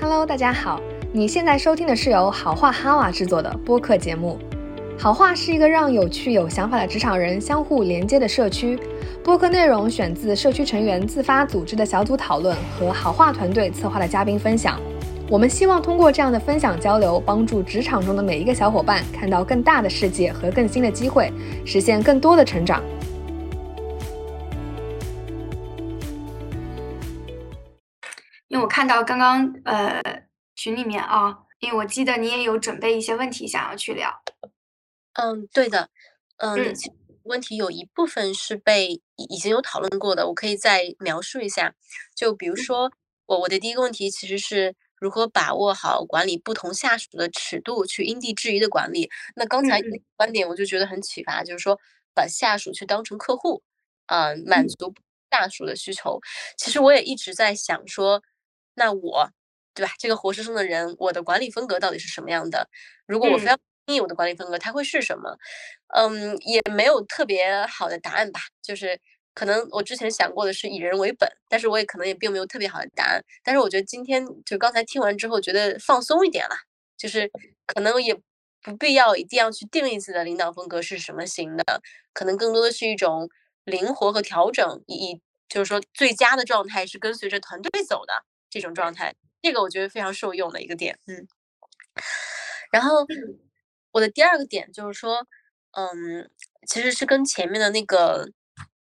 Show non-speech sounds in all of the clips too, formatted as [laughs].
Hello，大家好，你现在收听的是由好话哈瓦制作的播客节目。好话是一个让有趣有想法的职场人相互连接的社区。播客内容选自社区成员自发组织的小组讨论和好话团队策划的嘉宾分享。我们希望通过这样的分享交流，帮助职场中的每一个小伙伴看到更大的世界和更新的机会，实现更多的成长。看到刚刚呃群里面啊，因为我记得你也有准备一些问题想要去聊。嗯，对的，嗯，问题有一部分是被已经有讨论过的，我可以再描述一下。就比如说，我我的第一个问题其实是如何把握好管理不同下属的尺度，去因地制宜的管理。那刚才观点我就觉得很启发，就是说把下属去当成客户，嗯，满足下属的需求。其实我也一直在想说。那我，对吧？这个活生生的人，我的管理风格到底是什么样的？如果我非要定义我的管理风格，它会是什么？嗯，也没有特别好的答案吧。就是可能我之前想过的是以人为本，但是我也可能也并没有特别好的答案。但是我觉得今天就刚才听完之后，觉得放松一点了，就是可能也不必要一定要去定义自己的领导风格是什么型的，可能更多的是一种灵活和调整，以就是说最佳的状态是跟随着团队走的。这种状态，这个我觉得非常受用的一个点，嗯。然后我的第二个点就是说，嗯，其实是跟前面的那个，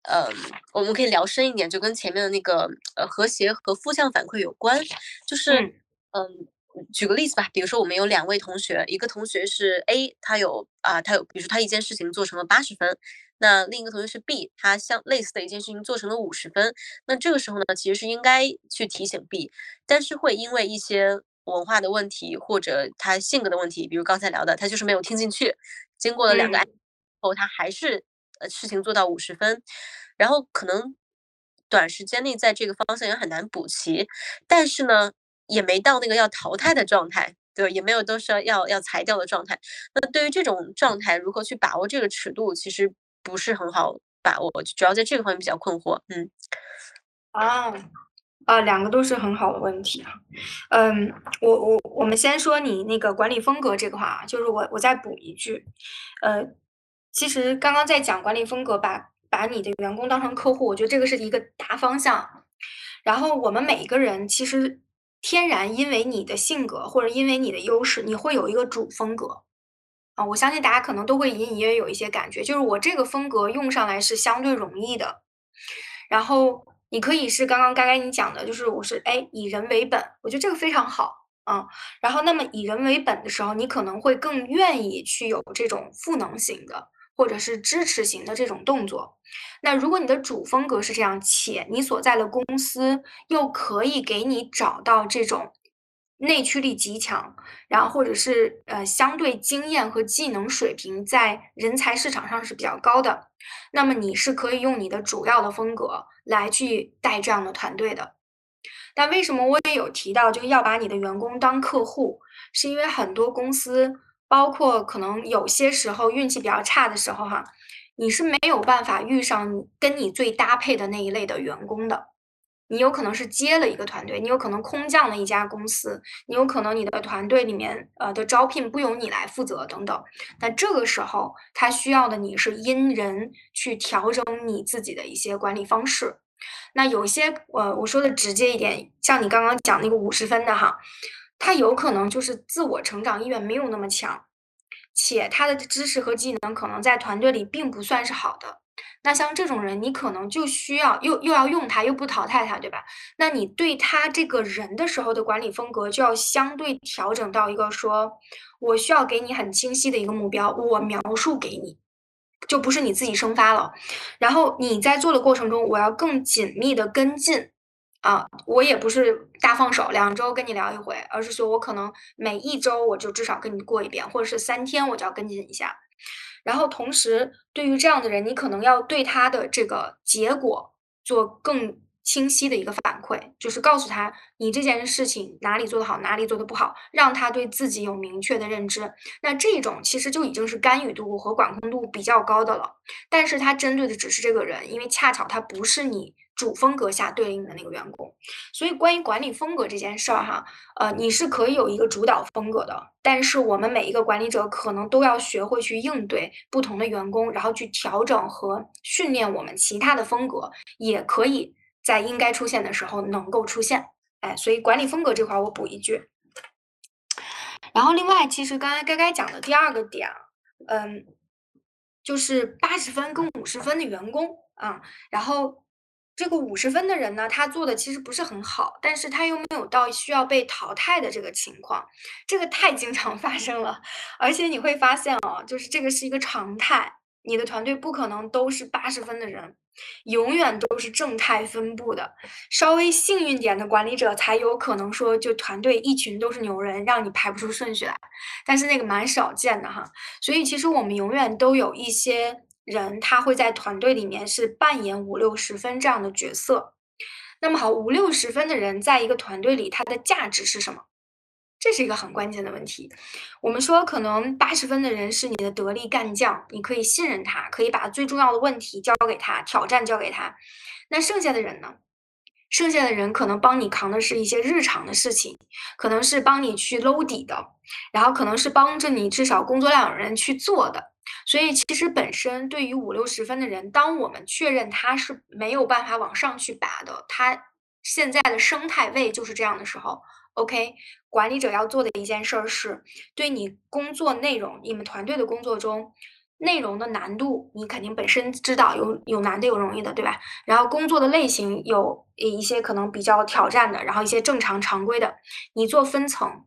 嗯，我们可以聊深一点，就跟前面的那个呃和谐和负向反馈有关，就是，嗯。举个例子吧，比如说我们有两位同学，一个同学是 A，他有啊，他有，比如说他一件事情做成了八十分，那另一个同学是 B，他相类似的一件事情做成了五十分，那这个时候呢，其实是应该去提醒 B，但是会因为一些文化的问题或者他性格的问题，比如刚才聊的，他就是没有听进去，经过了两个后，他还是呃事情做到五十分，然后可能短时间内在这个方向也很难补齐，但是呢。也没到那个要淘汰的状态，对也没有都是要要裁掉的状态。那对于这种状态，如何去把握这个尺度，其实不是很好把握，主要在这个方面比较困惑。嗯，啊啊，两个都是很好的问题啊。嗯，我我我们先说你那个管理风格这个话，就是我我再补一句，呃，其实刚刚在讲管理风格，把把你的员工当成客户，我觉得这个是一个大方向。然后我们每一个人其实。天然，因为你的性格或者因为你的优势，你会有一个主风格啊。我相信大家可能都会隐隐约约有一些感觉，就是我这个风格用上来是相对容易的。然后你可以是刚刚该该你讲的，就是我是哎以人为本，我觉得这个非常好啊。然后那么以人为本的时候，你可能会更愿意去有这种赋能型的。或者是支持型的这种动作，那如果你的主风格是这样，且你所在的公司又可以给你找到这种内驱力极强，然后或者是呃相对经验和技能水平在人才市场上是比较高的，那么你是可以用你的主要的风格来去带这样的团队的。但为什么我也有提到，就要把你的员工当客户，是因为很多公司。包括可能有些时候运气比较差的时候，哈，你是没有办法遇上跟你最搭配的那一类的员工的。你有可能是接了一个团队，你有可能空降了一家公司，你有可能你的团队里面呃的招聘不由你来负责等等。那这个时候，他需要的你是因人去调整你自己的一些管理方式。那有些呃，我说的直接一点，像你刚刚讲那个五十分的哈。他有可能就是自我成长意愿没有那么强，且他的知识和技能可能在团队里并不算是好的。那像这种人，你可能就需要又又要用他，又不淘汰他，对吧？那你对他这个人的时候的管理风格就要相对调整到一个说，我需要给你很清晰的一个目标，我描述给你，就不是你自己生发了。然后你在做的过程中，我要更紧密的跟进。啊，我也不是大放手，两周跟你聊一回，而是说我可能每一周我就至少跟你过一遍，或者是三天我就要跟进一下。然后同时，对于这样的人，你可能要对他的这个结果做更清晰的一个反馈，就是告诉他你这件事情哪里做得好，哪里做得不好，让他对自己有明确的认知。那这种其实就已经是干预度和管控度比较高的了，但是他针对的只是这个人，因为恰巧他不是你。主风格下对应的那个员工。所以关于管理风格这件事儿哈，呃，你是可以有一个主导风格的，但是我们每一个管理者可能都要学会去应对不同的员工，然后去调整和训练我们其他的风格，也可以在应该出现的时候能够出现。哎，所以管理风格这块我补一句。然后另外，其实刚才该该讲的第二个点，嗯，就是八十分跟五十分的员工啊，然后这个五十分的人呢，他做的其实不是很好，但是他又没有到需要被淘汰的这个情况，这个太经常 [laughs] 发生了，而且你会发现哦，就是这个是一个常态，你的团队不可能都是八十分的人。永远都是正态分布的，稍微幸运点的管理者才有可能说，就团队一群都是牛人，让你排不出顺序来。但是那个蛮少见的哈，所以其实我们永远都有一些人，他会在团队里面是扮演五六十分这样的角色。那么好，五六十分的人在一个团队里，他的价值是什么？这是一个很关键的问题。我们说，可能八十分的人是你的得力干将，你可以信任他，可以把最重要的问题交给他，挑战交给他。那剩下的人呢？剩下的人可能帮你扛的是一些日常的事情，可能是帮你去搂底的，然后可能是帮着你至少工作量有人去做的。所以，其实本身对于五六十分的人，当我们确认他是没有办法往上去拔的，他现在的生态位就是这样的时候。OK，管理者要做的一件事儿是，对你工作内容，你们团队的工作中内容的难度，你肯定本身知道有有难的有容易的，对吧？然后工作的类型有一些可能比较挑战的，然后一些正常常规的，你做分层，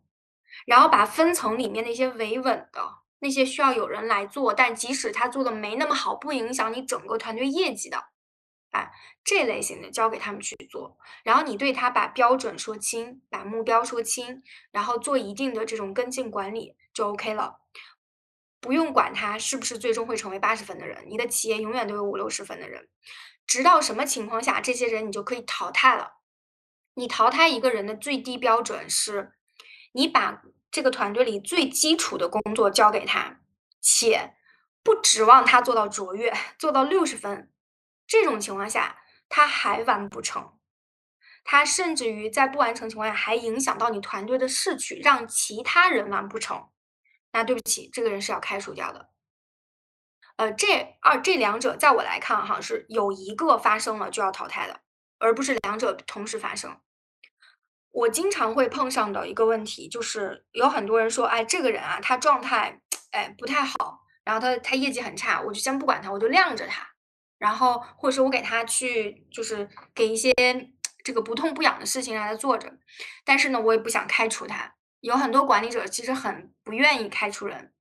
然后把分层里面那些维稳的那些需要有人来做，但即使他做的没那么好，不影响你整个团队业绩的。哎，这类型的交给他们去做，然后你对他把标准说清，把目标说清，然后做一定的这种跟进管理就 OK 了，不用管他是不是最终会成为八十分的人，你的企业永远都有五六十分的人，直到什么情况下这些人你就可以淘汰了。你淘汰一个人的最低标准是，你把这个团队里最基础的工作交给他，且不指望他做到卓越，做到六十分。这种情况下，他还完不成，他甚至于在不完成情况下还影响到你团队的士气，让其他人完不成，那对不起，这个人是要开除掉的。呃，这二这两者在我来看哈，是有一个发生了就要淘汰的，而不是两者同时发生。我经常会碰上的一个问题就是，有很多人说，哎，这个人啊，他状态哎不太好，然后他他业绩很差，我就先不管他，我就晾着他。然后，或者是我给他去，就是给一些这个不痛不痒的事情让他做着，但是呢，我也不想开除他。有很多管理者其实很不愿意开除人，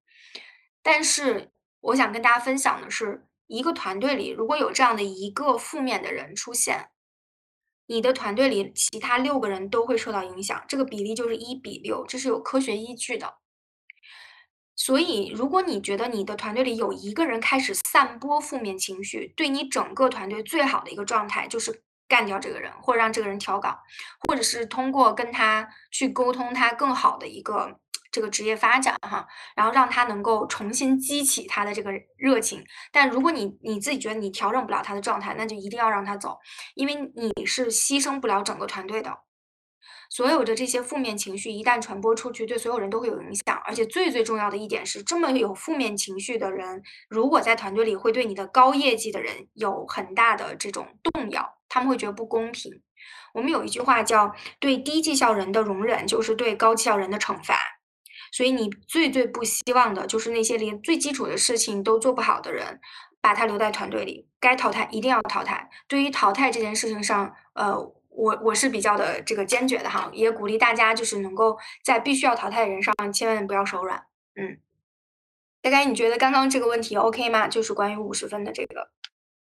但是我想跟大家分享的是，一个团队里如果有这样的一个负面的人出现，你的团队里其他六个人都会受到影响，这个比例就是一比六，这是有科学依据的。所以，如果你觉得你的团队里有一个人开始散播负面情绪，对你整个团队最好的一个状态就是干掉这个人，或者让这个人调岗，或者是通过跟他去沟通他更好的一个这个职业发展哈，然后让他能够重新激起他的这个热情。但如果你你自己觉得你调整不了他的状态，那就一定要让他走，因为你是牺牲不了整个团队的。所有的这些负面情绪一旦传播出去，对所有人都会有影响。而且最最重要的一点是，这么有负面情绪的人，如果在团队里会对你的高业绩的人有很大的这种动摇，他们会觉得不公平。我们有一句话叫“对低绩效人的容忍，就是对高绩效人的惩罚”。所以你最最不希望的就是那些连最基础的事情都做不好的人，把他留在团队里，该淘汰一定要淘汰。对于淘汰这件事情上，呃。我我是比较的这个坚决的哈，也鼓励大家就是能够在必须要淘汰的人上千万不要手软。嗯，大概你觉得刚刚这个问题 OK 吗？就是关于五十分的这个。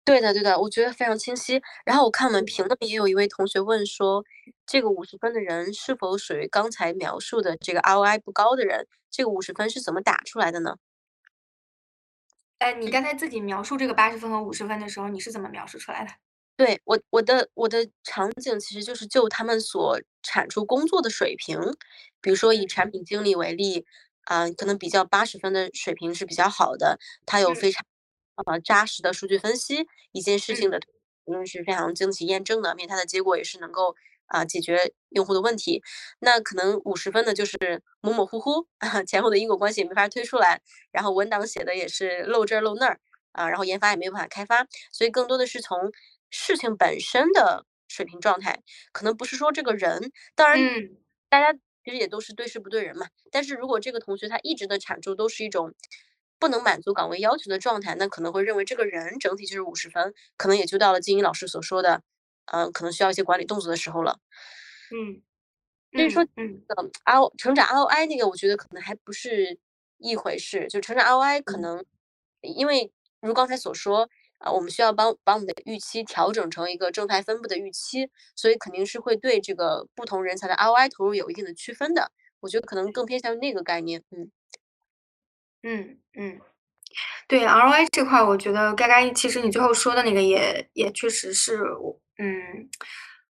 对的，对的，我觉得非常清晰。然后我看我们评论也有一位同学问说，这个五十分的人是否属于刚才描述的这个 ROI 不高的人？这个五十分是怎么打出来的呢？哎，你刚才自己描述这个八十分和五十分的时候，你是怎么描述出来的？对我，我的我的场景其实就是就他们所产出工作的水平，比如说以产品经理为例，啊，可能比较八十分的水平是比较好的，他有非常呃扎实的数据分析，一件事情的论是非常经得起验证的，因为它的结果也是能够啊解决用户的问题。那可能五十分呢，就是模模糊糊，[laughs] 前后的因果关系也没法推出来，然后文档写的也是漏这儿漏那儿啊，然后研发也没有办法开发，所以更多的是从事情本身的水平状态，可能不是说这个人，当然大家其实也都是对事不对人嘛。但是如果这个同学他一直的产出都是一种。不能满足岗位要求的状态，那可能会认为这个人整体就是五十分，可能也就到了金英老师所说的，嗯，可能需要一些管理动作的时候了。嗯，所以说，嗯，R 成长 ROI 那个，我觉得可能还不是一回事。就成长 ROI 可能，因为如刚才所说，啊，我们需要帮把我们的预期调整成一个正态分布的预期，所以肯定是会对这个不同人才的 ROI 投入有一定的区分的。我觉得可能更偏向于那个概念，嗯。嗯嗯，对 ROI 这块，我觉得该该其实你最后说的那个也也确实是我嗯，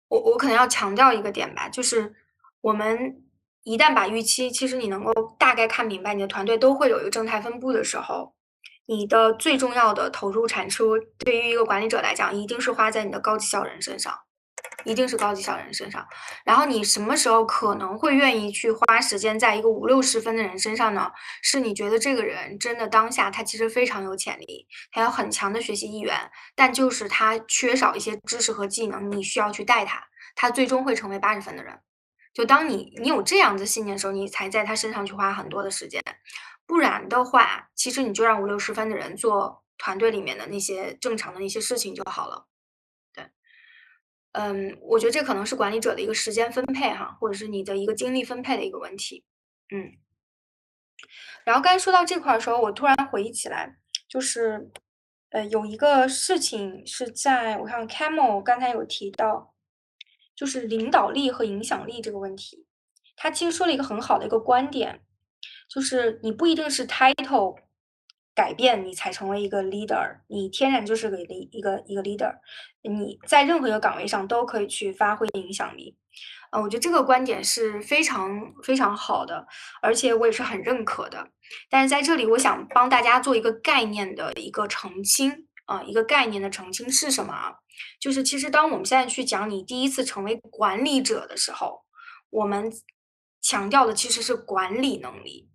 我我可能要强调一个点吧，就是我们一旦把预期，其实你能够大概看明白，你的团队都会有一个正态分布的时候，你的最重要的投入产出，对于一个管理者来讲，一定是花在你的高绩效人身上。一定是高级小人身上，然后你什么时候可能会愿意去花时间在一个五六十分的人身上呢？是你觉得这个人真的当下他其实非常有潜力，他有很强的学习意愿，但就是他缺少一些知识和技能，你需要去带他，他最终会成为八十分的人。就当你你有这样的信念的时候，你才在他身上去花很多的时间，不然的话，其实你就让五六十分的人做团队里面的那些正常的那些事情就好了。嗯，我觉得这可能是管理者的一个时间分配哈，或者是你的一个精力分配的一个问题。嗯，然后刚才说到这块的时候，我突然回忆起来，就是呃，有一个事情是在我看 Camel 刚才有提到，就是领导力和影响力这个问题，他其实说了一个很好的一个观点，就是你不一定是 title。改变你才成为一个 leader，你天然就是个一个一个 leader，你在任何一个岗位上都可以去发挥影响力。啊，我觉得这个观点是非常非常好的，而且我也是很认可的。但是在这里，我想帮大家做一个概念的一个澄清啊，一个概念的澄清是什么啊？就是其实当我们现在去讲你第一次成为管理者的时候，我们强调的其实是管理能力。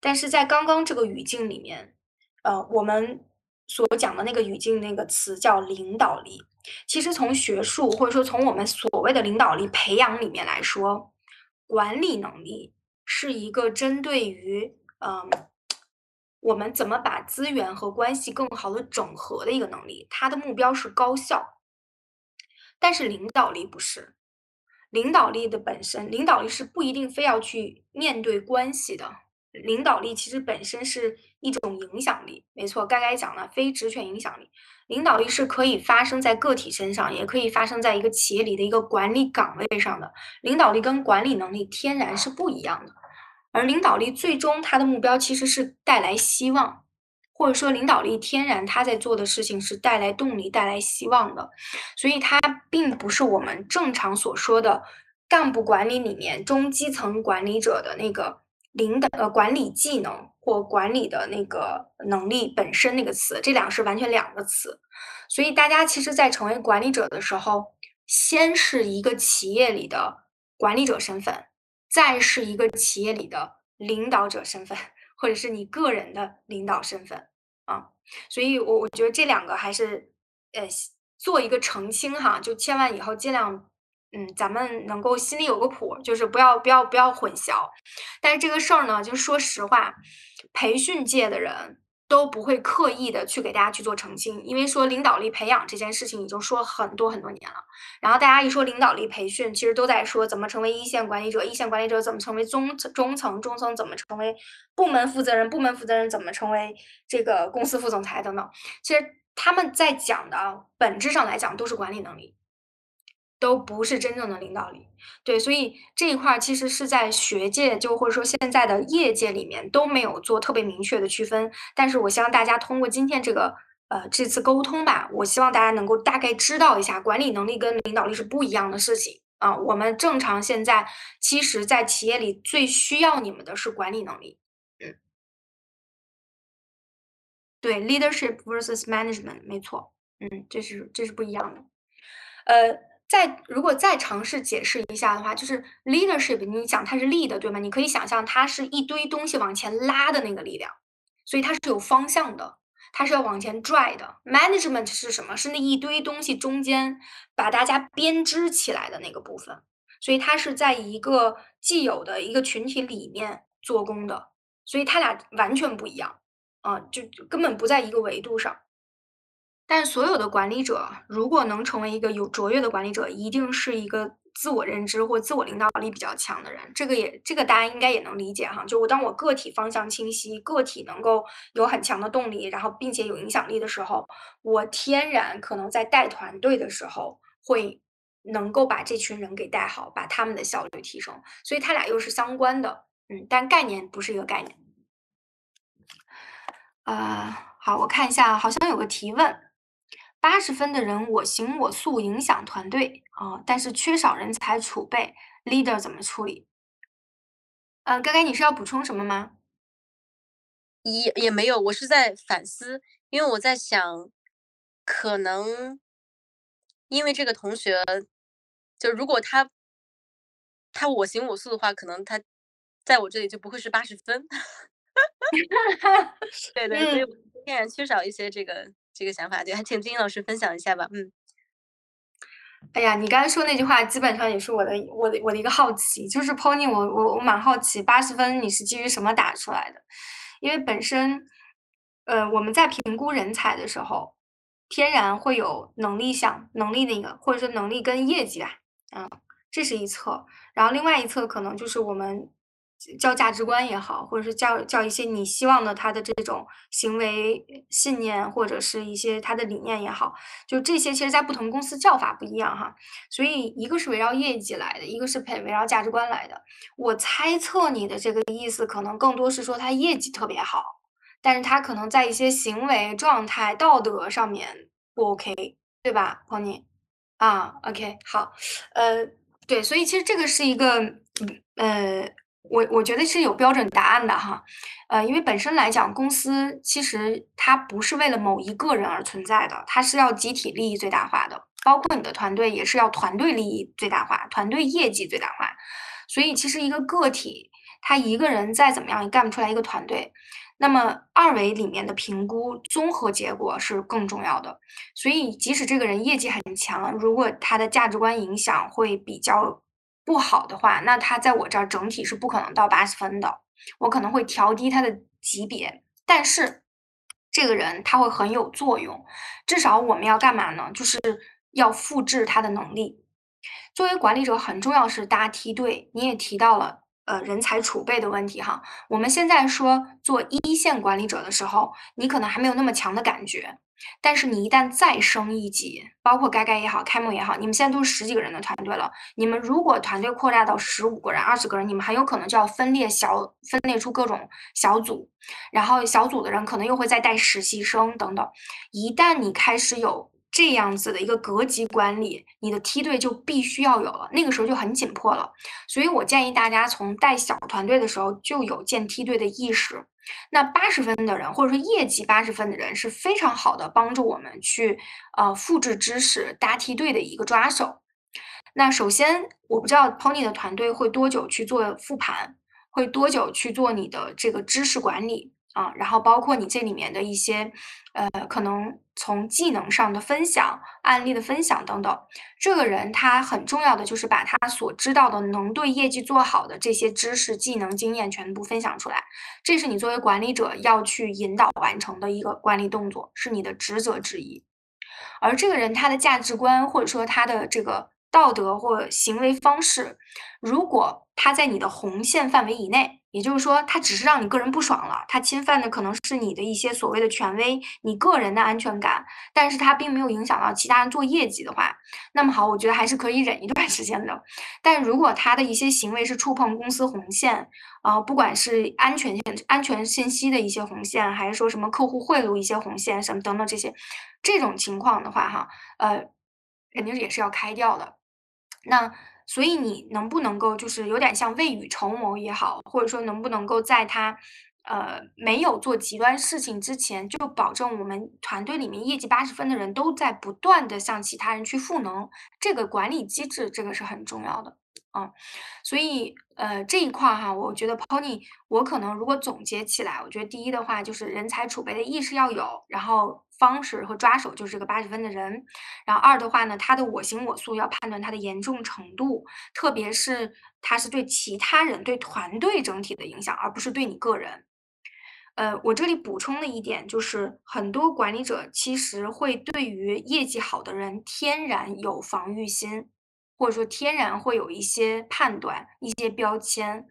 但是在刚刚这个语境里面，呃，我们所讲的那个语境那个词叫领导力。其实从学术或者说从我们所谓的领导力培养里面来说，管理能力是一个针对于嗯，我们怎么把资源和关系更好的整合的一个能力。它的目标是高效，但是领导力不是。领导力的本身，领导力是不一定非要去面对关系的。领导力其实本身是一种影响力，没错。刚才讲了非职权影响力，领导力是可以发生在个体身上，也可以发生在一个企业里的一个管理岗位上的。领导力跟管理能力天然是不一样的，而领导力最终它的目标其实是带来希望，或者说领导力天然他在做的事情是带来动力、带来希望的，所以它并不是我们正常所说的干部管理里面中基层管理者的那个。领导呃管理技能或管理的那个能力本身那个词，这两个是完全两个词。所以大家其实，在成为管理者的时候，先是一个企业里的管理者身份，再是一个企业里的领导者身份，或者是你个人的领导身份啊。所以我我觉得这两个还是呃做一个澄清哈，就千万以后尽量。嗯，咱们能够心里有个谱，就是不要不要不要混淆。但是这个事儿呢，就说实话，培训界的人都不会刻意的去给大家去做澄清，因为说领导力培养这件事情已经说很多很多年了。然后大家一说领导力培训，其实都在说怎么成为一线管理者，一线管理者怎么成为中中层，中层怎么成为部门负责人，部门负责人怎么成为这个公司副总裁等等。其实他们在讲的本质上来讲都是管理能力。都不是真正的领导力，对，所以这一块其实是在学界，就或者说现在的业界里面都没有做特别明确的区分。但是我希望大家通过今天这个呃这次沟通吧，我希望大家能够大概知道一下，管理能力跟领导力是不一样的事情啊。我们正常现在其实，在企业里最需要你们的是管理能力，嗯，对，leadership versus management，没错。嗯，这是这是不一样的。呃，再如果再尝试解释一下的话，就是 leadership，你讲它是力的对吗？你可以想象它是一堆东西往前拉的那个力量，所以它是有方向的，它是要往前拽的。management 是什么？是那一堆东西中间把大家编织起来的那个部分，所以它是在一个既有的一个群体里面做工的，所以它俩完全不一样，啊，就根本不在一个维度上。但所有的管理者，如果能成为一个有卓越的管理者，一定是一个自我认知或自我领导力比较强的人。这个也，这个大家应该也能理解哈。就我当我个体方向清晰，个体能够有很强的动力，然后并且有影响力的时候，我天然可能在带团队的时候会能够把这群人给带好，把他们的效率提升。所以它俩又是相关的，嗯，但概念不是一个概念。啊，好，我看一下，好像有个提问。八十分的人我行我素，影响团队啊，但是缺少人才储备，leader 怎么处理？嗯，刚刚你是要补充什么吗？也也没有，我是在反思，因为我在想，可能因为这个同学，就如果他他我行我素的话，可能他在我这里就不会是八十分。[laughs] 对对，所以天然缺少一些这个。这个想法对，还请金老师分享一下吧。嗯，哎呀，你刚才说那句话，基本上也是我的我的我的一个好奇，就是 Pony，我我我蛮好奇，八十分你是基于什么打出来的？因为本身，呃，我们在评估人才的时候，天然会有能力项，能力那个，或者说能力跟业绩吧，嗯，这是一侧，然后另外一侧可能就是我们。教价值观也好，或者是教教一些你希望的他的这种行为信念，或者是一些他的理念也好，就这些其实，在不同公司叫法不一样哈。所以一个是围绕业绩来的，一个是陪围绕价值观来的。我猜测你的这个意思，可能更多是说他业绩特别好，但是他可能在一些行为状态、道德上面不 OK，对吧，Pony？啊，OK，好，呃，对，所以其实这个是一个，呃。我我觉得是有标准答案的哈，呃，因为本身来讲，公司其实它不是为了某一个人而存在的，它是要集体利益最大化的，包括你的团队也是要团队利益最大化，团队业绩最大化。所以其实一个个体他一个人再怎么样也干不出来一个团队，那么二维里面的评估综合结果是更重要的。所以即使这个人业绩很强，如果他的价值观影响会比较。不好的话，那他在我这儿整体是不可能到八十分的，我可能会调低他的级别。但是这个人他会很有作用，至少我们要干嘛呢？就是要复制他的能力。作为管理者，很重要是搭梯队。你也提到了呃人才储备的问题哈。我们现在说做一线管理者的时候，你可能还没有那么强的感觉。但是你一旦再升一级，包括该该也好，开幕也好，你们现在都是十几个人的团队了。你们如果团队扩大到十五个人、二十个人，你们很有可能就要分裂小，分裂出各种小组，然后小组的人可能又会再带实习生等等。一旦你开始有这样子的一个格级管理，你的梯队就必须要有了，那个时候就很紧迫了。所以我建议大家从带小团队的时候就有建梯队的意识。那八十分的人，或者说业绩八十分的人，是非常好的帮助我们去呃复制知识搭梯队的一个抓手。那首先，我不知道 Pony 的团队会多久去做复盘，会多久去做你的这个知识管理。啊，然后包括你这里面的一些，呃，可能从技能上的分享、案例的分享等等，这个人他很重要的就是把他所知道的能对业绩做好的这些知识、技能、经验全部分享出来，这是你作为管理者要去引导完成的一个管理动作，是你的职责之一。而这个人他的价值观或者说他的这个道德或行为方式，如果他在你的红线范围以内。也就是说，他只是让你个人不爽了，他侵犯的可能是你的一些所谓的权威，你个人的安全感，但是他并没有影响到其他人做业绩的话，那么好，我觉得还是可以忍一段时间的。但如果他的一些行为是触碰公司红线，啊，不管是安全性、安全信息的一些红线，还是说什么客户贿赂一些红线什么等等这些，这种情况的话，哈，呃，肯定也是要开掉的。那。所以你能不能够就是有点像未雨绸缪也好，或者说能不能够在他，呃没有做极端事情之前，就保证我们团队里面业绩八十分的人都在不断的向其他人去赋能，这个管理机制这个是很重要的。啊，所以呃这一块哈，我觉得 Pony，我可能如果总结起来，我觉得第一的话就是人才储备的意识要有，然后方式和抓手就是这个八十分的人，然后二的话呢，他的我行我素要判断他的严重程度，特别是他是对其他人、对团队整体的影响，而不是对你个人。呃，我这里补充的一点就是，很多管理者其实会对于业绩好的人天然有防御心。或者说天然会有一些判断、一些标签，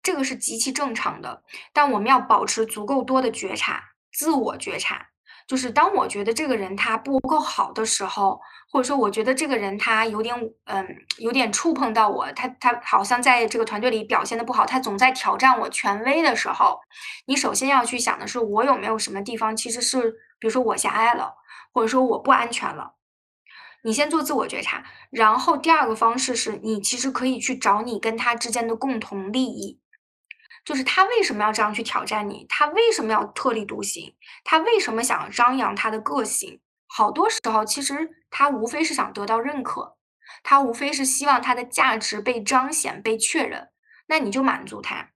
这个是极其正常的。但我们要保持足够多的觉察，自我觉察。就是当我觉得这个人他不够好的时候，或者说我觉得这个人他有点嗯有点触碰到我，他他好像在这个团队里表现的不好，他总在挑战我权威的时候，你首先要去想的是我有没有什么地方其实是，比如说我狭隘了，或者说我不安全了。你先做自我觉察，然后第二个方式是你其实可以去找你跟他之间的共同利益，就是他为什么要这样去挑战你，他为什么要特立独行，他为什么想要张扬他的个性？好多时候其实他无非是想得到认可，他无非是希望他的价值被彰显、被确认，那你就满足他，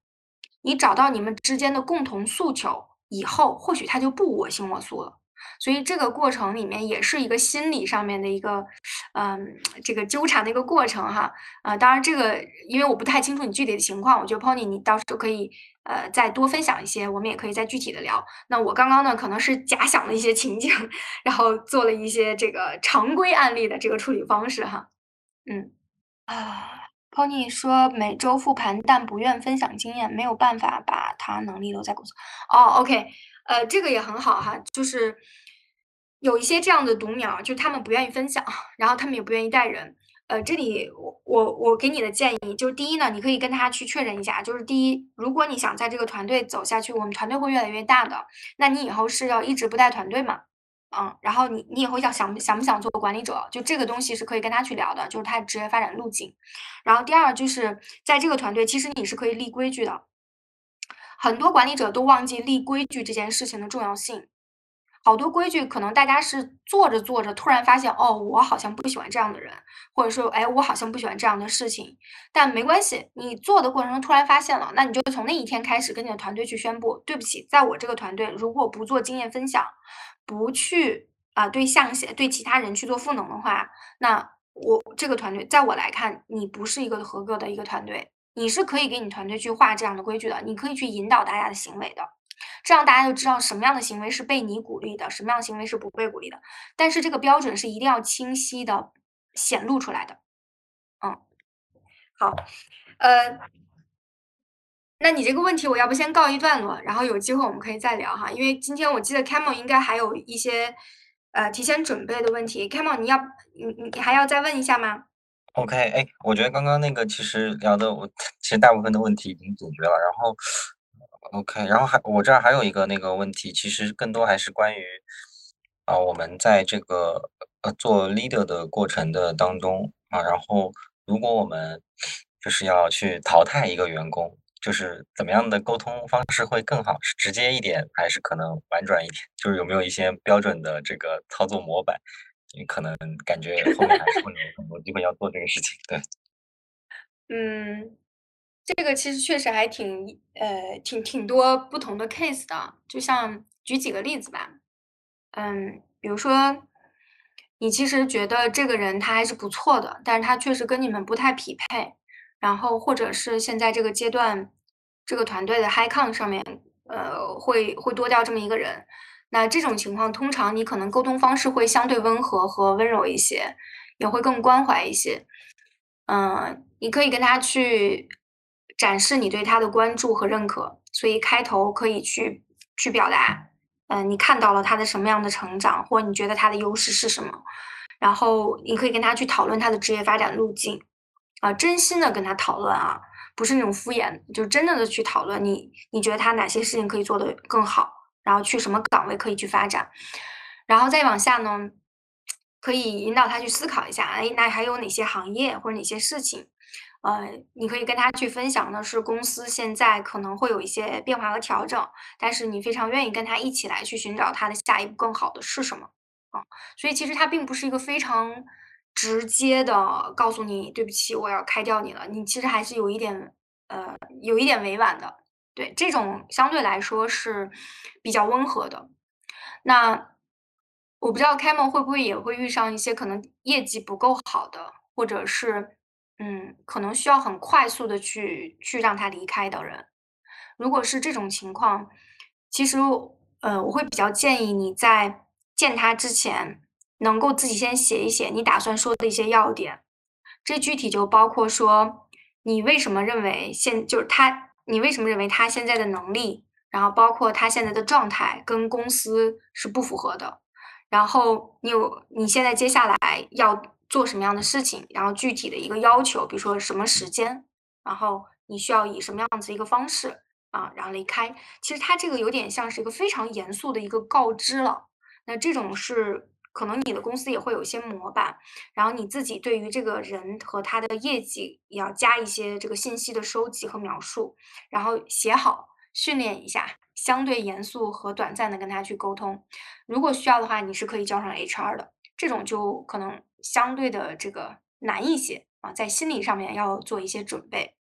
你找到你们之间的共同诉求以后，或许他就不我行我素了。所以这个过程里面也是一个心理上面的一个，嗯，这个纠缠的一个过程哈。呃，当然这个因为我不太清楚你具体的情况，我觉得 Pony 你到时候可以呃再多分享一些，我们也可以再具体的聊。那我刚刚呢可能是假想了一些情景，[laughs] 然后做了一些这个常规案例的这个处理方式哈。嗯，啊，Pony 说每周复盘，但不愿分享经验，没有办法把他能力留在公司。哦，OK。呃，这个也很好哈，就是有一些这样的独苗，就他们不愿意分享，然后他们也不愿意带人。呃，这里我我我给你的建议就是，第一呢，你可以跟他去确认一下，就是第一，如果你想在这个团队走下去，我们团队会越来越大的，那你以后是要一直不带团队嘛？嗯，然后你你以后要想想不想做管理者，就这个东西是可以跟他去聊的，就是他的职业发展路径。然后第二就是在这个团队，其实你是可以立规矩的。很多管理者都忘记立规矩这件事情的重要性，好多规矩可能大家是做着做着突然发现，哦，我好像不喜欢这样的人，或者说，哎，我好像不喜欢这样的事情。但没关系，你做的过程中突然发现了，那你就从那一天开始跟你的团队去宣布，对不起，在我这个团队，如果不做经验分享，不去啊对象写对其他人去做赋能的话，那我这个团队在我来看，你不是一个合格的一个团队。你是可以给你团队去画这样的规矩的，你可以去引导大家的行为的，这样大家就知道什么样的行为是被你鼓励的，什么样的行为是不被鼓励的。但是这个标准是一定要清晰的显露出来的。嗯，好，呃，那你这个问题我要不先告一段落，然后有机会我们可以再聊哈。因为今天我记得 Camel 应该还有一些呃提前准备的问题，Camel 你要你你还要再问一下吗？OK，哎，我觉得刚刚那个其实聊的，我 [laughs] 其实大部分的问题已经解决了。然后，OK，然后还我这儿还有一个那个问题，其实更多还是关于啊，我们在这个呃做 leader 的过程的当中啊，然后如果我们就是要去淘汰一个员工，就是怎么样的沟通方式会更好？是直接一点，还是可能婉转一点？就是有没有一些标准的这个操作模板？你可能感觉后面还是会有很多机会要做这个事情，对。[laughs] 嗯，这个其实确实还挺呃挺挺多不同的 case 的，就像举几个例子吧。嗯，比如说你其实觉得这个人他还是不错的，但是他确实跟你们不太匹配，然后或者是现在这个阶段这个团队的 high count 上面，呃，会会多掉这么一个人。那这种情况，通常你可能沟通方式会相对温和和温柔一些，也会更关怀一些。嗯，你可以跟他去展示你对他的关注和认可，所以开头可以去去表达，嗯，你看到了他的什么样的成长，或你觉得他的优势是什么，然后你可以跟他去讨论他的职业发展路径，啊，真心的跟他讨论啊，不是那种敷衍，就真正的去讨论你你觉得他哪些事情可以做得更好。然后去什么岗位可以去发展，然后再往下呢，可以引导他去思考一下，哎，那还有哪些行业或者哪些事情，呃，你可以跟他去分享的是公司现在可能会有一些变化和调整，但是你非常愿意跟他一起来去寻找他的下一步更好的是什么啊？所以其实他并不是一个非常直接的告诉你，对不起，我要开掉你了。你其实还是有一点呃，有一点委婉的。对，这种相对来说是比较温和的。那我不知道开门会不会也会遇上一些可能业绩不够好的，或者是嗯，可能需要很快速的去去让他离开的人。如果是这种情况，其实呃，我会比较建议你在见他之前，能够自己先写一写你打算说的一些要点。这具体就包括说，你为什么认为现就是他。你为什么认为他现在的能力，然后包括他现在的状态跟公司是不符合的？然后你有你现在接下来要做什么样的事情？然后具体的一个要求，比如说什么时间？然后你需要以什么样子一个方式啊？然后离开。其实他这个有点像是一个非常严肃的一个告知了。那这种是。可能你的公司也会有一些模板，然后你自己对于这个人和他的业绩也要加一些这个信息的收集和描述，然后写好训练一下，相对严肃和短暂的跟他去沟通。如果需要的话，你是可以叫上 HR 的，这种就可能相对的这个难一些啊，在心理上面要做一些准备。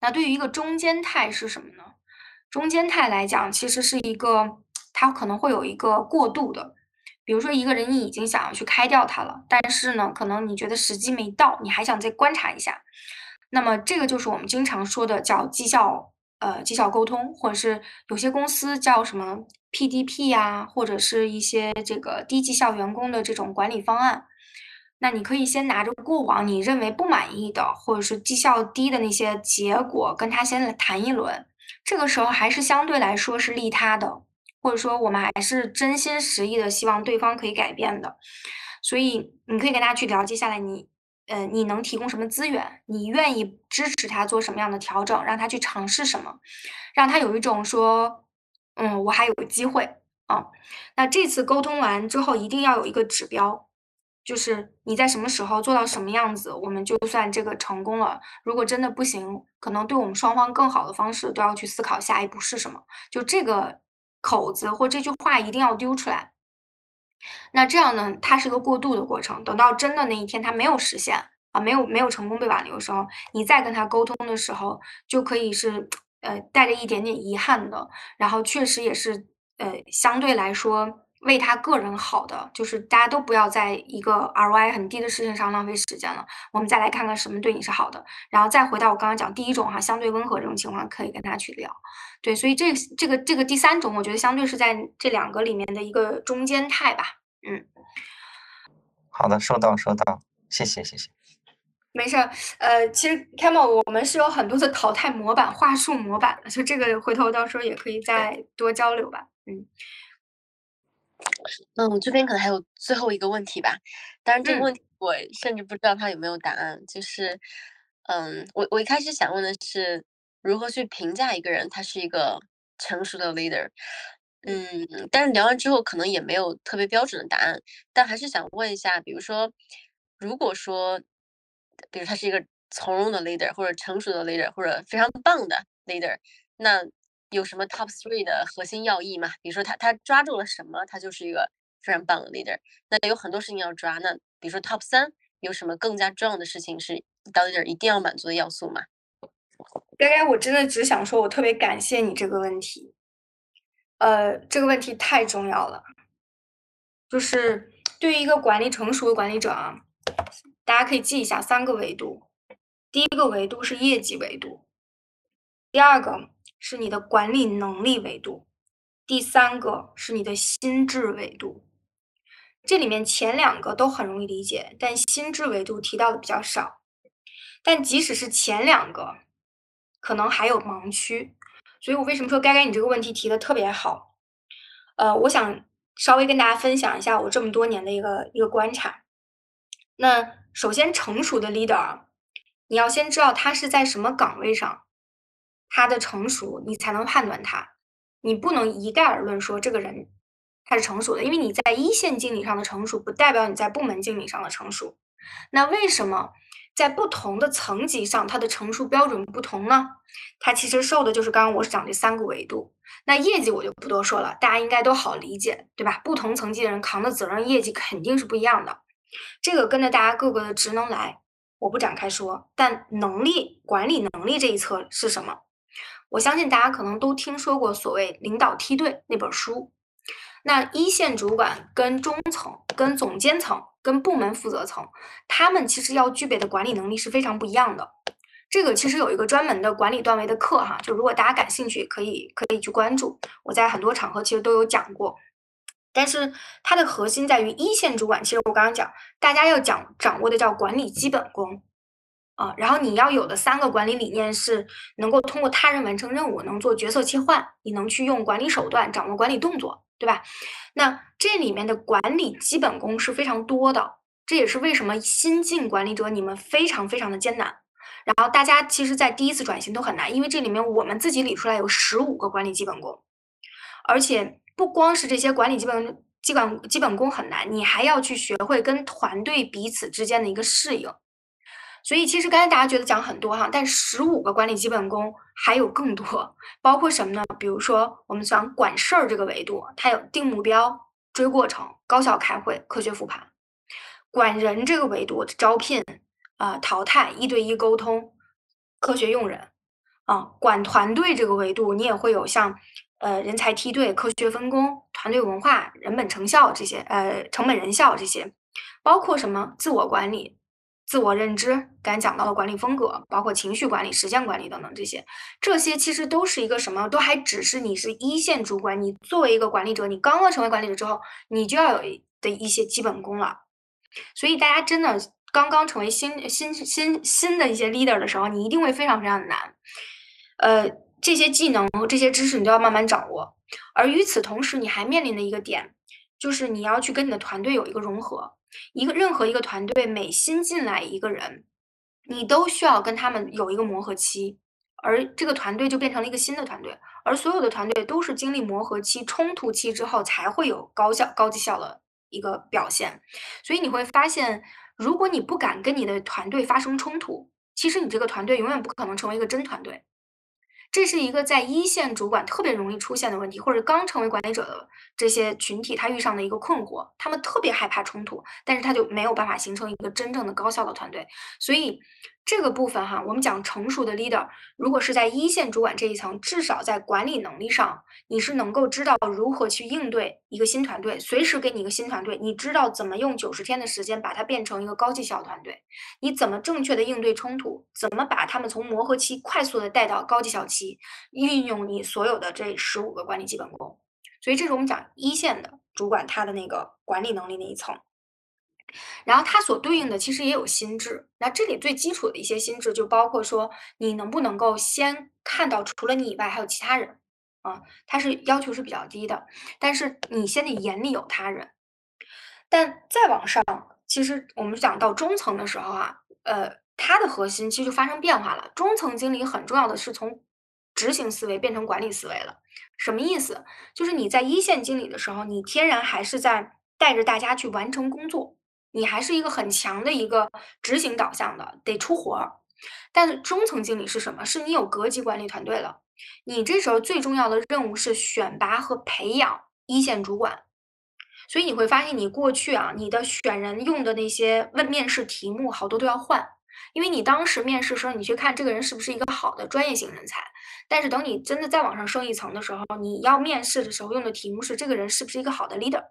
那对于一个中间态是什么呢？中间态来讲，其实是一个它可能会有一个过渡的。比如说一个人，你已经想要去开掉他了，但是呢，可能你觉得时机没到，你还想再观察一下。那么这个就是我们经常说的叫绩效，呃，绩效沟通，或者是有些公司叫什么 PDP 呀，或者是一些这个低绩效员工的这种管理方案。那你可以先拿着过往你认为不满意的，或者是绩效低的那些结果，跟他先来谈一轮。这个时候还是相对来说是利他的。或者说，我们还是真心实意的希望对方可以改变的，所以你可以跟他去聊，接下来你，呃，你能提供什么资源？你愿意支持他做什么样的调整？让他去尝试什么？让他有一种说，嗯，我还有机会啊。那这次沟通完之后，一定要有一个指标，就是你在什么时候做到什么样子，我们就算这个成功了。如果真的不行，可能对我们双方更好的方式，都要去思考下一步是什么。就这个。口子或这句话一定要丢出来，那这样呢，它是个过渡的过程。等到真的那一天它没有实现啊，没有没有成功被挽留的时候，你再跟他沟通的时候，就可以是呃带着一点点遗憾的，然后确实也是呃相对来说。为他个人好的，就是大家都不要在一个 ROI 很低的事情上浪费时间了。我们再来看看什么对你是好的，然后再回到我刚刚讲第一种哈，相对温和这种情况可以跟他去聊。对，所以这这个这个第三种，我觉得相对是在这两个里面的一个中间态吧。嗯，好的，收到收到，谢谢谢谢。没事儿，呃，其实 Camel 我们是有很多的淘汰模板、话术模板的，就这个回头到时候也可以再多交流吧。嗯。嗯，我这边可能还有最后一个问题吧，当然这个问题我甚至不知道他有没有答案。就是，嗯，我我一开始想问的是，如何去评价一个人他是一个成熟的 leader？嗯，但是聊完之后可能也没有特别标准的答案，但还是想问一下，比如说，如果说，比如他是一个从容的 leader，或者成熟的 leader，或者非常棒的 leader，那。有什么 top three 的核心要义吗？比如说他他抓住了什么，他就是一个非常棒的 leader。那有很多事情要抓，那比如说 top 三有什么更加重要的事情是当 leader 一定要满足的要素吗？该该，我真的只想说，我特别感谢你这个问题。呃，这个问题太重要了。就是对于一个管理成熟的管理者啊，大家可以记一下三个维度。第一个维度是业绩维度，第二个。是你的管理能力维度，第三个是你的心智维度。这里面前两个都很容易理解，但心智维度提到的比较少。但即使是前两个，可能还有盲区。所以我为什么说该该你这个问题提的特别好？呃，我想稍微跟大家分享一下我这么多年的一个一个观察。那首先，成熟的 leader，你要先知道他是在什么岗位上。他的成熟，你才能判断他。你不能一概而论说这个人他是成熟的，因为你在一线经理上的成熟，不代表你在部门经理上的成熟。那为什么在不同的层级上，他的成熟标准不同呢？他其实受的就是刚刚我讲这三个维度。那业绩我就不多说了，大家应该都好理解，对吧？不同层级的人扛的责任、业绩肯定是不一样的。这个跟着大家各个的职能来，我不展开说。但能力、管理能力这一侧是什么？我相信大家可能都听说过所谓“领导梯队”那本书。那一线主管跟中层、跟总监层、跟部门负责层，他们其实要具备的管理能力是非常不一样的。这个其实有一个专门的管理段位的课哈，就如果大家感兴趣，可以可以去关注。我在很多场合其实都有讲过。但是它的核心在于一线主管，其实我刚刚讲，大家要讲掌握的叫管理基本功啊。然后你要有的三个管理理念是能够通过他人完成任务，能做角色切换，你能去用管理手段掌握管理动作。对吧？那这里面的管理基本功是非常多的，这也是为什么新晋管理者你们非常非常的艰难。然后大家其实，在第一次转型都很难，因为这里面我们自己理出来有十五个管理基本功，而且不光是这些管理基本基本基本功很难，你还要去学会跟团队彼此之间的一个适应。所以其实刚才大家觉得讲很多哈，但十五个管理基本功还有更多，包括什么呢？比如说我们讲管事儿这个维度，它有定目标、追过程、高效开会、科学复盘；管人这个维度，招聘、啊淘汰、一对一沟通、科学用人；啊管团队这个维度，你也会有像呃人才梯队、科学分工、团队文化、人本成效这些，呃成本人效这些，包括什么自我管理。自我认知，刚才讲到了管理风格，包括情绪管理、时间管理等等这些，这些其实都是一个什么？都还只是你是一线主管，你作为一个管理者，你刚刚成为管理者之后，你就要有的一些基本功了。所以大家真的刚刚成为新新新新的一些 leader 的时候，你一定会非常非常的难。呃，这些技能、这些知识你都要慢慢掌握。而与此同时，你还面临的一个点，就是你要去跟你的团队有一个融合。一个任何一个团队每新进来一个人，你都需要跟他们有一个磨合期，而这个团队就变成了一个新的团队，而所有的团队都是经历磨合期、冲突期之后才会有高效、高绩效的一个表现。所以你会发现，如果你不敢跟你的团队发生冲突，其实你这个团队永远不可能成为一个真团队。这是一个在一线主管特别容易出现的问题，或者刚成为管理者的这些群体他遇上的一个困惑，他们特别害怕冲突，但是他就没有办法形成一个真正的高效的团队，所以。这个部分哈，我们讲成熟的 leader，如果是在一线主管这一层，至少在管理能力上，你是能够知道如何去应对一个新团队，随时给你一个新团队，你知道怎么用九十天的时间把它变成一个高绩效团队，你怎么正确的应对冲突，怎么把他们从磨合期快速的带到高绩效期，运用你所有的这十五个管理基本功，所以这是我们讲一线的主管他的那个管理能力那一层。然后它所对应的其实也有心智，那这里最基础的一些心智就包括说你能不能够先看到除了你以外还有其他人，啊，它是要求是比较低的，但是你先得眼里有他人。但再往上，其实我们讲到中层的时候啊，呃，它的核心其实就发生变化了。中层经理很重要的是从执行思维变成管理思维了。什么意思？就是你在一线经理的时候，你天然还是在带着大家去完成工作。你还是一个很强的一个执行导向的，得出活儿。但是中层经理是什么？是你有格级管理团队了，你这时候最重要的任务是选拔和培养一线主管。所以你会发现，你过去啊，你的选人用的那些问面试题目，好多都要换，因为你当时面试时候，你去看这个人是不是一个好的专业型人才。但是等你真的再往上升一层的时候，你要面试的时候用的题目是这个人是不是一个好的 leader。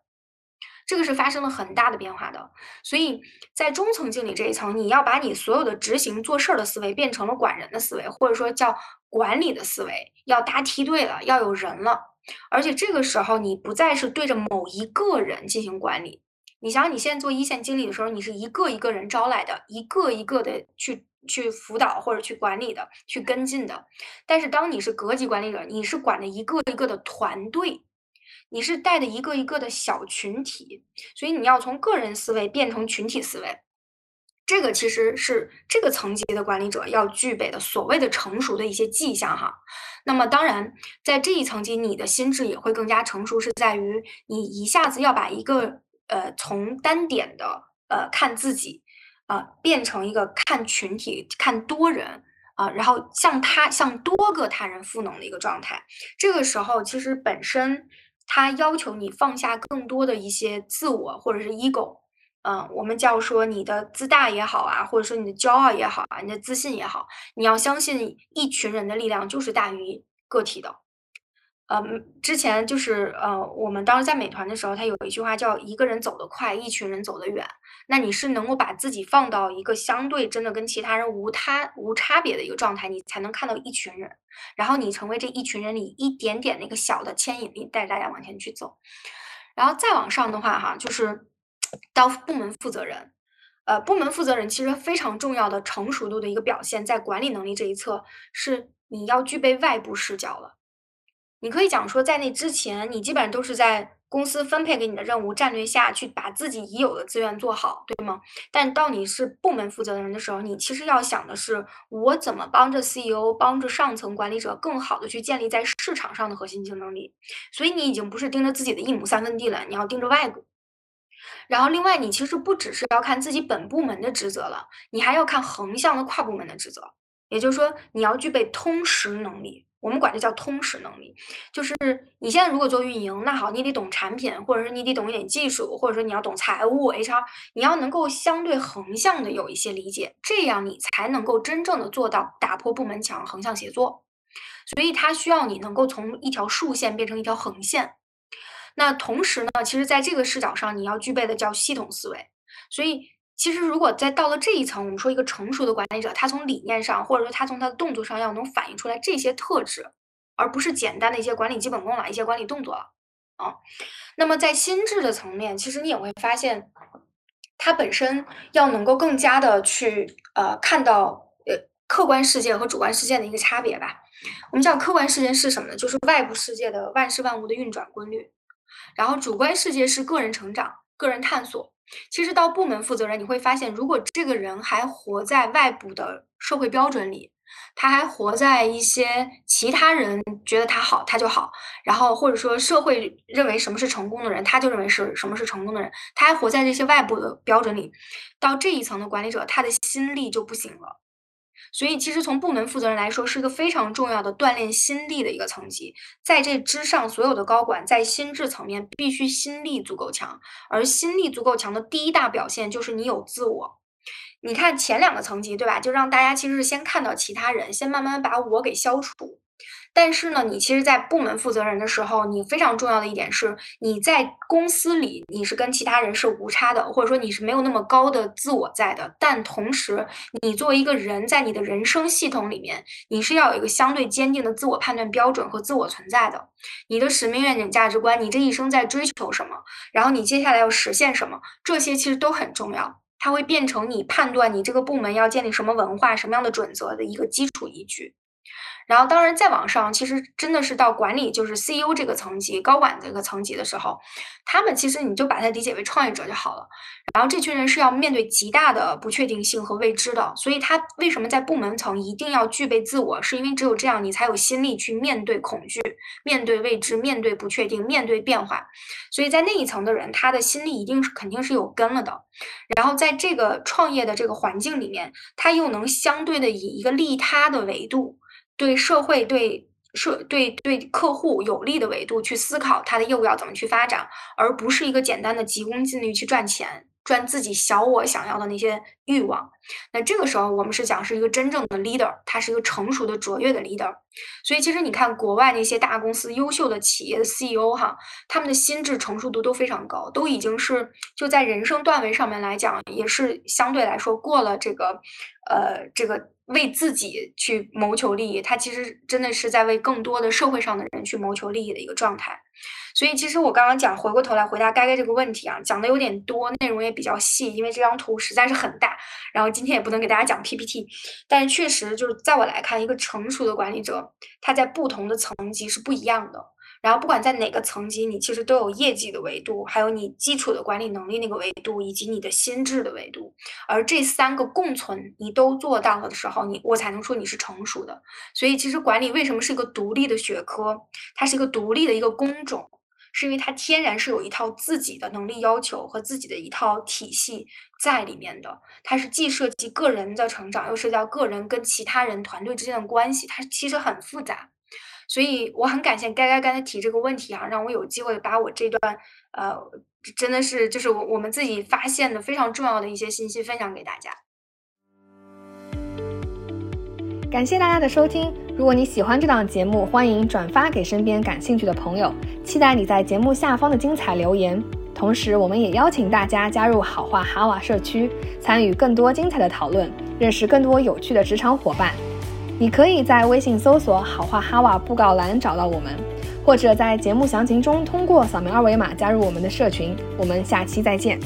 这个是发生了很大的变化的，所以在中层经理这一层，你要把你所有的执行做事儿的思维变成了管人的思维，或者说叫管理的思维，要搭梯队了，要有人了，而且这个时候你不再是对着某一个人进行管理。你想，你现在做一线经理的时候，你是一个一个人招来的，一个一个的去去辅导或者去管理的，去跟进的。但是当你是阁级管理者，你是管的一个一个的团队。你是带的一个一个的小群体，所以你要从个人思维变成群体思维，这个其实是这个层级的管理者要具备的所谓的成熟的一些迹象哈。那么当然，在这一层级，你的心智也会更加成熟，是在于你一下子要把一个呃从单点的呃看自己，啊，变成一个看群体、看多人啊，然后向他向多个他人赋能的一个状态。这个时候，其实本身他要求你放下更多的一些自我或者是 ego，嗯，我们叫说你的自大也好啊，或者说你的骄傲也好啊，你的自信也好，你要相信一群人的力量就是大于个体的。嗯，之前就是呃，我们当时在美团的时候，他有一句话叫“一个人走得快，一群人走得远”。那你是能够把自己放到一个相对真的跟其他人无他无差别的一个状态，你才能看到一群人，然后你成为这一群人里一点点那个小的牵引力，带大家往前去走。然后再往上的话，哈，就是到部门负责人，呃，部门负责人其实非常重要的成熟度的一个表现，在管理能力这一侧，是你要具备外部视角了。你可以讲说，在那之前，你基本上都是在公司分配给你的任务战略下去把自己已有的资源做好，对吗？但到你是部门负责人的时候，你其实要想的是，我怎么帮着 CEO、帮着上层管理者更好的去建立在市场上的核心竞争力。所以你已经不是盯着自己的一亩三分地了，你要盯着外部。然后另外，你其实不只是要看自己本部门的职责了，你还要看横向的跨部门的职责。也就是说，你要具备通识能力。我们管这叫通识能力，就是你现在如果做运营，那好，你得懂产品，或者是你得懂一点技术，或者说你要懂财务、HR，你要能够相对横向的有一些理解，这样你才能够真正的做到打破部门墙、横向协作。所以它需要你能够从一条竖线变成一条横线。那同时呢，其实在这个视角上，你要具备的叫系统思维。所以。其实，如果在到了这一层，我们说一个成熟的管理者，他从理念上，或者说他从他的动作上，要能反映出来这些特质，而不是简单的一些管理基本功了，一些管理动作了啊。那么在心智的层面，其实你也会发现，他本身要能够更加的去呃看到呃客观世界和主观世界的一个差别吧。我们讲客观世界是什么呢？就是外部世界的万事万物的运转规律，然后主观世界是个人成长、个人探索。其实到部门负责人，你会发现，如果这个人还活在外部的社会标准里，他还活在一些其他人觉得他好，他就好，然后或者说社会认为什么是成功的人，他就认为是什么是成功的人，他还活在这些外部的标准里，到这一层的管理者，他的心力就不行了。所以，其实从部门负责人来说，是一个非常重要的锻炼心力的一个层级。在这之上，所有的高管在心智层面必须心力足够强，而心力足够强的第一大表现就是你有自我。你看前两个层级，对吧？就让大家其实是先看到其他人，先慢慢把我给消除。但是呢，你其实，在部门负责人的时候，你非常重要的一点是，你在公司里你是跟其他人是无差的，或者说你是没有那么高的自我在的。但同时，你作为一个人，在你的人生系统里面，你是要有一个相对坚定的自我判断标准和自我存在的。你的使命、愿景、价值观，你这一生在追求什么，然后你接下来要实现什么，这些其实都很重要，它会变成你判断你这个部门要建立什么文化、什么样的准则的一个基础依据。然后，当然再往上，其实真的是到管理，就是 CEO 这个层级、高管这个层级的时候，他们其实你就把它理解为创业者就好了。然后这群人是要面对极大的不确定性和未知的，所以他为什么在部门层一定要具备自我？是因为只有这样，你才有心力去面对恐惧、面对未知、面对不确定、面对变化。所以在那一层的人，他的心力一定是肯定是有根了的。然后在这个创业的这个环境里面，他又能相对的以一个利他的维度。对社会、对社、对对客户有利的维度去思考他的业务要怎么去发展，而不是一个简单的急功近利去赚钱。赚自己小我想要的那些欲望，那这个时候我们是讲是一个真正的 leader，他是一个成熟的卓越的 leader。所以其实你看国外那些大公司优秀的企业的 CEO 哈，他们的心智成熟度都非常高，都已经是就在人生段位上面来讲，也是相对来说过了这个，呃，这个为自己去谋求利益，他其实真的是在为更多的社会上的人去谋求利益的一个状态。所以，其实我刚刚讲，回过头来回答该该这个问题啊，讲的有点多，内容也比较细，因为这张图实在是很大，然后今天也不能给大家讲 PPT，但是确实就是在我来看，一个成熟的管理者，他在不同的层级是不一样的。然后不管在哪个层级，你其实都有业绩的维度，还有你基础的管理能力那个维度，以及你的心智的维度。而这三个共存，你都做到了的时候，你我才能说你是成熟的。所以，其实管理为什么是一个独立的学科？它是一个独立的一个工种。是因为它天然是有一套自己的能力要求和自己的一套体系在里面的。它是既涉及个人的成长，又涉及到个人跟其他人团队之间的关系，它其实很复杂。所以我很感谢该该刚才提这个问题啊，让我有机会把我这段呃，真的是就是我我们自己发现的非常重要的一些信息分享给大家。感谢大家的收听。如果你喜欢这档节目，欢迎转发给身边感兴趣的朋友。期待你在节目下方的精彩留言。同时，我们也邀请大家加入好话哈瓦社区，参与更多精彩的讨论，认识更多有趣的职场伙伴。你可以在微信搜索“好话哈瓦”布告栏找到我们，或者在节目详情中通过扫描二维码加入我们的社群。我们下期再见。